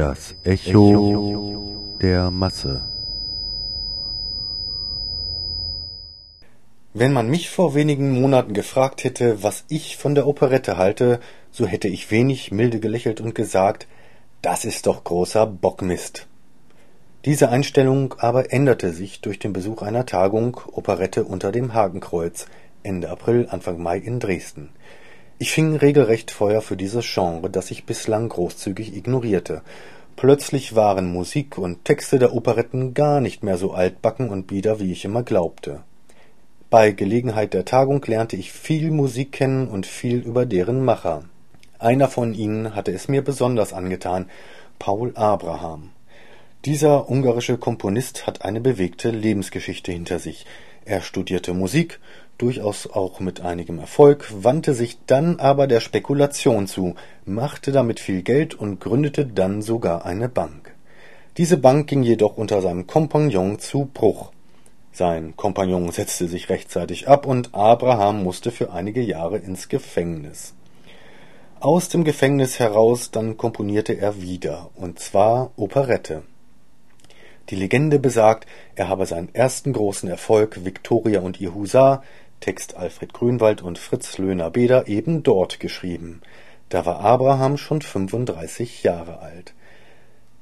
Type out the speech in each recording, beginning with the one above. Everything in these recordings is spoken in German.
Das Echo der Masse. Wenn man mich vor wenigen Monaten gefragt hätte, was ich von der Operette halte, so hätte ich wenig milde gelächelt und gesagt, das ist doch großer Bockmist. Diese Einstellung aber änderte sich durch den Besuch einer Tagung Operette unter dem Hakenkreuz Ende April, Anfang Mai in Dresden. Ich fing regelrecht Feuer für dieses Genre, das ich bislang großzügig ignorierte. Plötzlich waren Musik und Texte der Operetten gar nicht mehr so altbacken und bieder, wie ich immer glaubte. Bei Gelegenheit der Tagung lernte ich viel Musik kennen und viel über deren Macher. Einer von ihnen hatte es mir besonders angetan, Paul Abraham. Dieser ungarische Komponist hat eine bewegte Lebensgeschichte hinter sich. Er studierte Musik, durchaus auch mit einigem Erfolg, wandte sich dann aber der Spekulation zu, machte damit viel Geld und gründete dann sogar eine Bank. Diese Bank ging jedoch unter seinem Kompagnon zu Bruch. Sein Kompagnon setzte sich rechtzeitig ab und Abraham musste für einige Jahre ins Gefängnis. Aus dem Gefängnis heraus dann komponierte er wieder, und zwar Operette. Die Legende besagt, er habe seinen ersten großen Erfolg Viktoria und ihr Husar (Text Alfred Grünwald und Fritz Löhner-Beder) eben dort geschrieben. Da war Abraham schon 35 Jahre alt.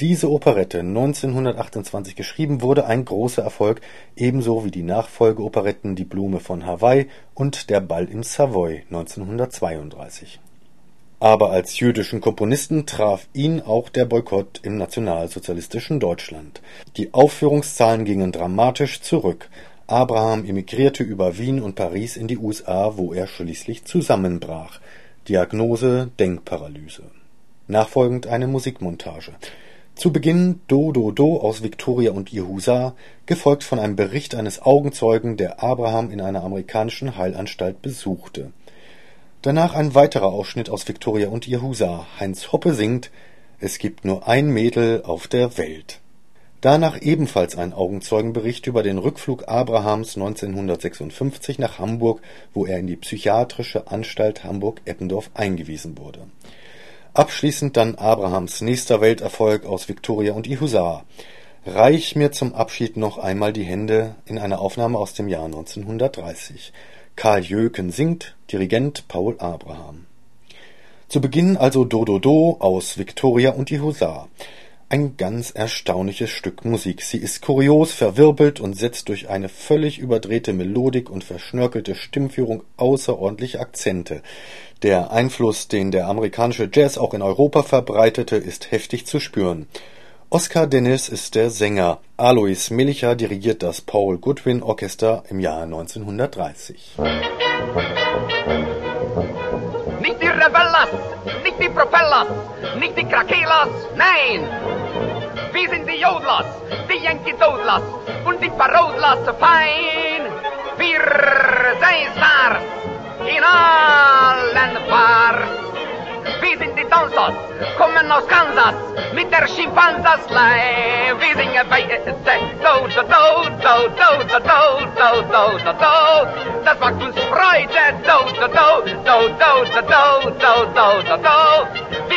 Diese Operette, 1928 geschrieben, wurde ein großer Erfolg, ebenso wie die Nachfolgeoperetten Die Blume von Hawaii und Der Ball im Savoy 1932 aber als jüdischen Komponisten traf ihn auch der Boykott im nationalsozialistischen Deutschland. Die Aufführungszahlen gingen dramatisch zurück. Abraham emigrierte über Wien und Paris in die USA, wo er schließlich zusammenbrach. Diagnose Denkparalyse. Nachfolgend eine Musikmontage. Zu Beginn Do Do Do aus Victoria und ihr Husar, gefolgt von einem Bericht eines Augenzeugen, der Abraham in einer amerikanischen Heilanstalt besuchte Danach ein weiterer Ausschnitt aus Viktoria und ihr Husar. Heinz Hoppe singt Es gibt nur ein Mädel auf der Welt. Danach ebenfalls ein Augenzeugenbericht über den Rückflug Abrahams 1956 nach Hamburg, wo er in die Psychiatrische Anstalt Hamburg-Eppendorf eingewiesen wurde. Abschließend dann Abrahams nächster Welterfolg aus Viktoria und ihr Husar. Reich mir zum Abschied noch einmal die Hände in einer Aufnahme aus dem Jahr 1930. Karl Jöken singt, Dirigent Paul Abraham. Zu Beginn also Do Do Do aus Victoria und die Husar. Ein ganz erstaunliches Stück Musik. Sie ist kurios, verwirbelt und setzt durch eine völlig überdrehte Melodik und verschnörkelte Stimmführung außerordentliche Akzente. Der Einfluss, den der amerikanische Jazz auch in Europa verbreitete, ist heftig zu spüren. Oskar Dennis ist der Sänger. Alois Milcher dirigiert das Paul Goodwin Orchester im Jahr 1930. Nicht die Rebellas, nicht die Propellers, nicht die Krakelas, nein! Wir sind die Jodlers, die Yankee Dodlers und die Parodlers fein. Wir sind Stars in allen Bars. Wir sind die Donsers, kommen aus Kansas mit der Schimpansaslei. Wir singen bei do, do, do, do, do, do, do, do, do, do. Das macht uns Freude. Do, do, do, do, do, do, do, do, do, do, do.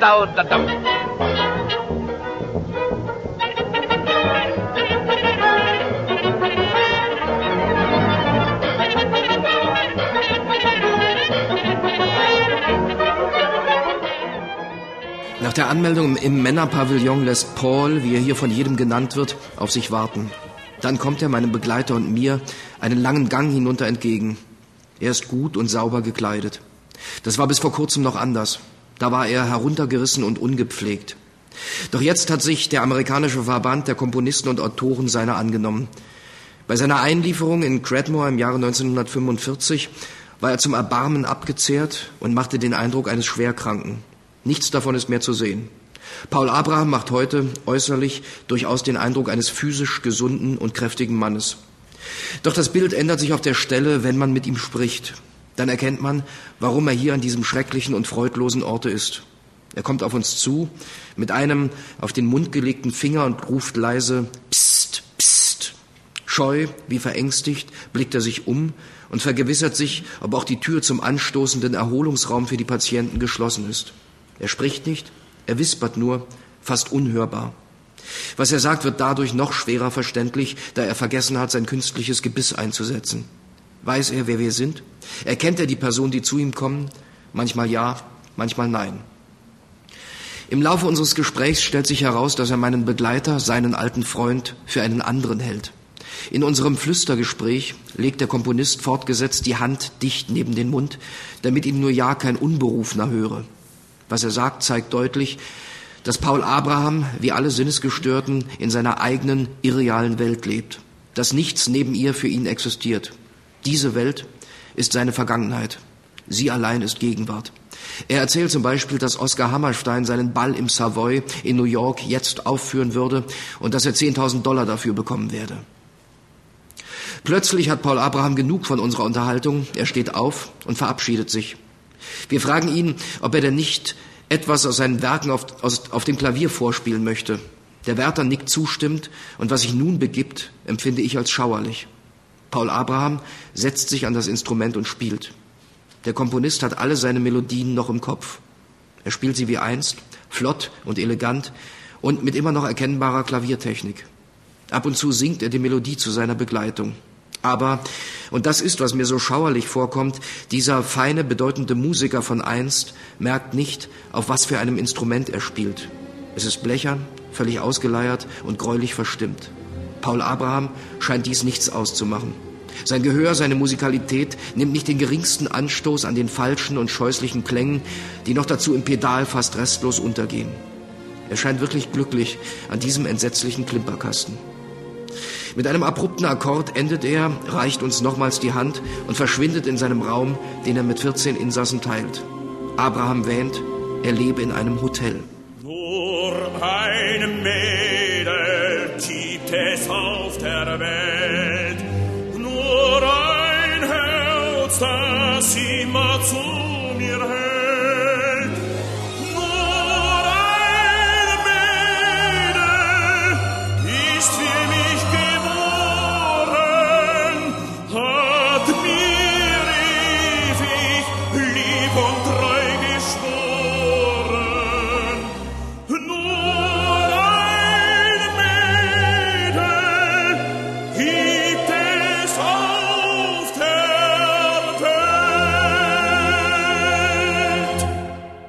da, dong, dong, da, dong. Nach der Anmeldung im Männerpavillon lässt Paul, wie er hier von jedem genannt wird, auf sich warten. Dann kommt er meinem Begleiter und mir einen langen Gang hinunter entgegen. Er ist gut und sauber gekleidet. Das war bis vor kurzem noch anders. Da war er heruntergerissen und ungepflegt. Doch jetzt hat sich der amerikanische Verband der Komponisten und Autoren seiner angenommen. Bei seiner Einlieferung in Cradmore im Jahre 1945 war er zum Erbarmen abgezehrt und machte den Eindruck eines Schwerkranken. Nichts davon ist mehr zu sehen. Paul Abraham macht heute äußerlich durchaus den Eindruck eines physisch gesunden und kräftigen Mannes. Doch das Bild ändert sich auf der Stelle, wenn man mit ihm spricht. Dann erkennt man, warum er hier an diesem schrecklichen und freudlosen Orte ist. Er kommt auf uns zu mit einem auf den Mund gelegten Finger und ruft leise Psst, psst. Scheu, wie verängstigt, blickt er sich um und vergewissert sich, ob auch die Tür zum anstoßenden Erholungsraum für die Patienten geschlossen ist. Er spricht nicht, er wispert nur, fast unhörbar. Was er sagt, wird dadurch noch schwerer verständlich, da er vergessen hat, sein künstliches Gebiss einzusetzen. Weiß er, wer wir sind? Erkennt er die Person, die zu ihm kommen? Manchmal ja, manchmal nein. Im Laufe unseres Gesprächs stellt sich heraus, dass er meinen Begleiter, seinen alten Freund, für einen anderen hält. In unserem Flüstergespräch legt der Komponist fortgesetzt die Hand dicht neben den Mund, damit ihn nur ja kein Unberufener höre. Was er sagt, zeigt deutlich, dass Paul Abraham, wie alle Sinnesgestörten, in seiner eigenen irrealen Welt lebt, dass nichts neben ihr für ihn existiert. Diese Welt ist seine Vergangenheit. Sie allein ist Gegenwart. Er erzählt zum Beispiel, dass Oskar Hammerstein seinen Ball im Savoy in New York jetzt aufführen würde und dass er 10.000 Dollar dafür bekommen werde. Plötzlich hat Paul Abraham genug von unserer Unterhaltung. Er steht auf und verabschiedet sich. Wir fragen ihn, ob er denn nicht etwas aus seinen Werken auf, aus, auf dem Klavier vorspielen möchte. Der Wärter nickt zustimmt und was sich nun begibt, empfinde ich als schauerlich. Paul Abraham setzt sich an das Instrument und spielt. Der Komponist hat alle seine Melodien noch im Kopf. Er spielt sie wie einst, flott und elegant und mit immer noch erkennbarer Klaviertechnik. Ab und zu singt er die Melodie zu seiner Begleitung. Aber, und das ist, was mir so schauerlich vorkommt, dieser feine, bedeutende Musiker von einst merkt nicht, auf was für einem Instrument er spielt. Es ist blechern, völlig ausgeleiert und greulich verstimmt. Paul Abraham scheint dies nichts auszumachen. Sein Gehör, seine Musikalität nimmt nicht den geringsten Anstoß an den falschen und scheußlichen Klängen, die noch dazu im Pedal fast restlos untergehen. Er scheint wirklich glücklich an diesem entsetzlichen Klimperkasten. Mit einem abrupten Akkord endet er, reicht uns nochmals die Hand und verschwindet in seinem Raum, den er mit 14 Insassen teilt. Abraham wähnt, er lebe in einem Hotel. Nur ein Mädel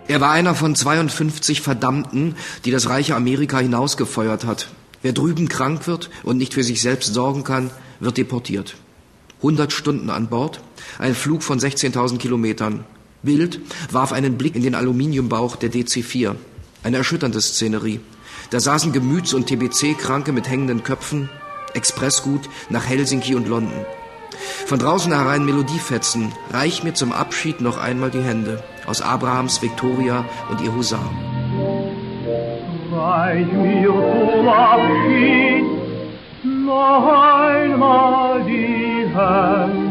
Er war einer von 52 Verdammten, die das reiche Amerika hinausgefeuert hat. Wer drüben krank wird und nicht für sich selbst sorgen kann, wird deportiert. 100 Stunden an Bord, ein Flug von 16.000 Kilometern. Bild warf einen Blick in den Aluminiumbauch der DC-4. Eine erschütternde Szenerie. Da saßen Gemüts- und TBC-Kranke mit hängenden Köpfen, Expressgut nach Helsinki und London. Von draußen herein Melodiefetzen, reich mir zum Abschied noch einmal die Hände, aus Abrahams Victoria und ihr Husar. Reich mir zum Abschied noch einmal die Hände.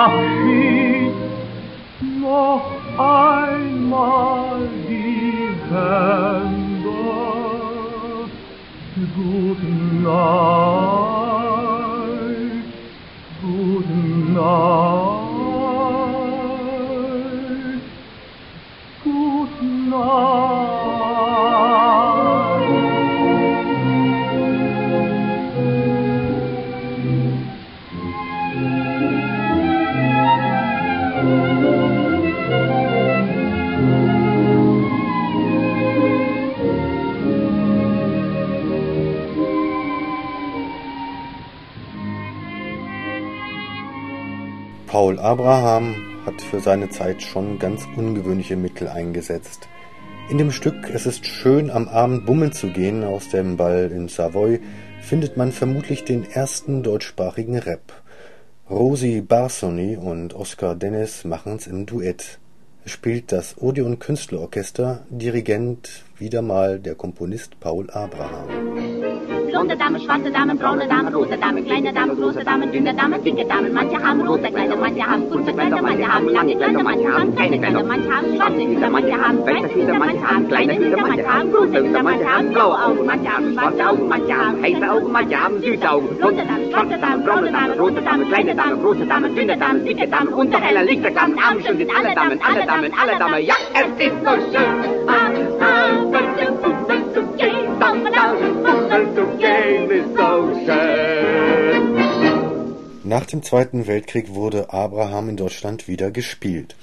Zum Abraham hat für seine Zeit schon ganz ungewöhnliche Mittel eingesetzt. In dem Stück Es ist schön, am Abend bummeln zu gehen aus dem Ball in Savoy findet man vermutlich den ersten deutschsprachigen Rap. Rosi Barsony und Oscar Dennis machen's im Duett. Spielt das Odeon Künstlerorchester, Dirigent wieder mal der Komponist Paul Abraham. Blonde Damen, schwarze Damen, braune Damen, rote Damen, kleine Damen, große Damen, dünne Damen, dicke Damen. Manche haben rote Kleider, manche haben kurze Kleider, manche haben lange Kleider, manche haben keine Kleider, manche haben schwarze Hüte, manche haben weiße Hüte, manche haben kleine Hüte, manche haben große Hüte, manche haben blaue Augen, manche haben schwarze Augen, manche haben heiße Augen, manche haben süße Augen. Blonde Damen, schwarze Damen, braune Damen, rote Damen, kleine Damen, große Damen, dünne Damen, dicke Damen, unter heller Lichterkamm, Abend schon sind alle Damen, alle Damen, alle Damen. Ja, es ist so schön. Ah, ah, wenn wir Fußball zu gehen, Fußball, Fußball Nach dem Zweiten Weltkrieg wurde Abraham in Deutschland wieder gespielt.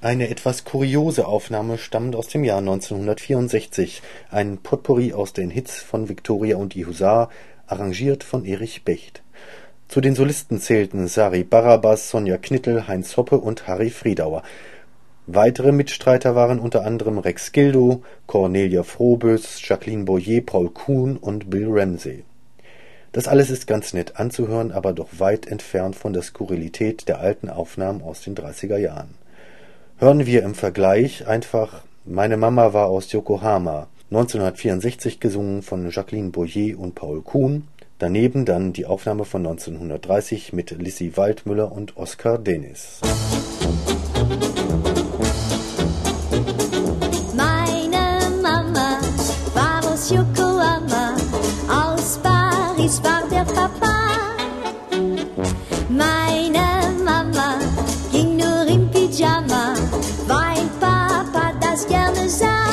Eine etwas kuriose Aufnahme stammt aus dem Jahr 1964, ein Potpourri aus den Hits von Victoria und die Husar, arrangiert von Erich Becht. Zu den Solisten zählten Sari Barabas, Sonja Knittel, Heinz Hoppe und Harry Friedauer. Weitere Mitstreiter waren unter anderem Rex Gildo, Cornelia Frohbös, Jacqueline Boyer, Paul Kuhn und Bill Ramsey. Das alles ist ganz nett anzuhören, aber doch weit entfernt von der Skurrilität der alten Aufnahmen aus den 30er Jahren. Hören wir im Vergleich einfach Meine Mama war aus Yokohama, 1964 gesungen von Jacqueline Boyer und Paul Kuhn, daneben dann die Aufnahme von 1930 mit Lissy Waldmüller und Oskar Dennis. Meine Papa. Meine Mama ging nur im Pyjama, weil Papa das gerne sah.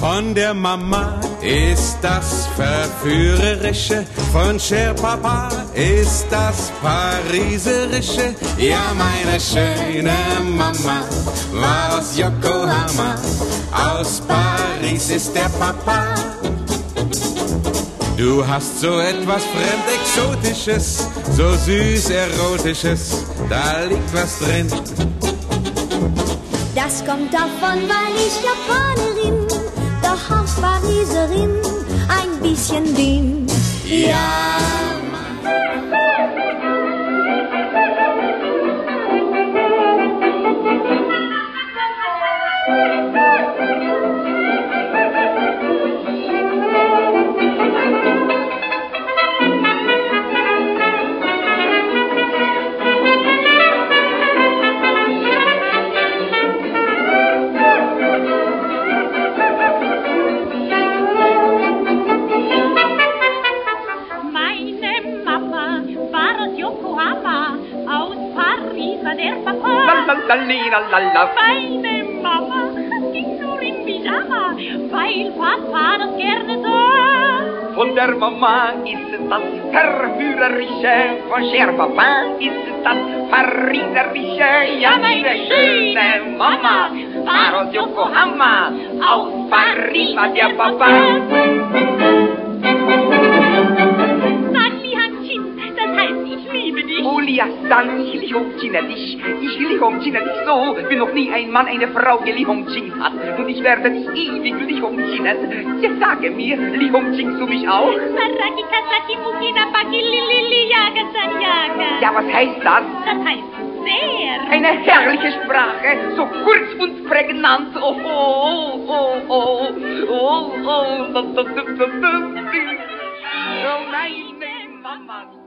Von der Mama ist das Verführerische, von Cher Papa ist das Pariserische. Ja, meine schöne Mama war aus Yokohama, aus Paris ist der Papa. Du hast so etwas fremd-exotisches, so süß erotisches, da liegt was drin. Das kommt davon, weil ich Japanerin, doch auch Pariserin ein bisschen bin. Ja, weil Papa das gerne sah. Von der Mama ist das Verführerische, von Cher Papa ist das Pariserische. Ja, meine schöne Mama war aus Yokohama, aus Paris war der Papa. San, ich liebhomchine dich. Ich liebhomchine dich so, wie noch nie ein Mann eine Frau geliebhomchin hat. Und ich werde dich ewig liebhomchinen. Jetzt sage mir, liebhomchinst du mich auch? Ja, was heißt das? Das heißt sehr. Eine herrliche Sprache, so kurz und prägnant. Oh, oh, oh, oh, oh, oh, oh, oh, meine Mama.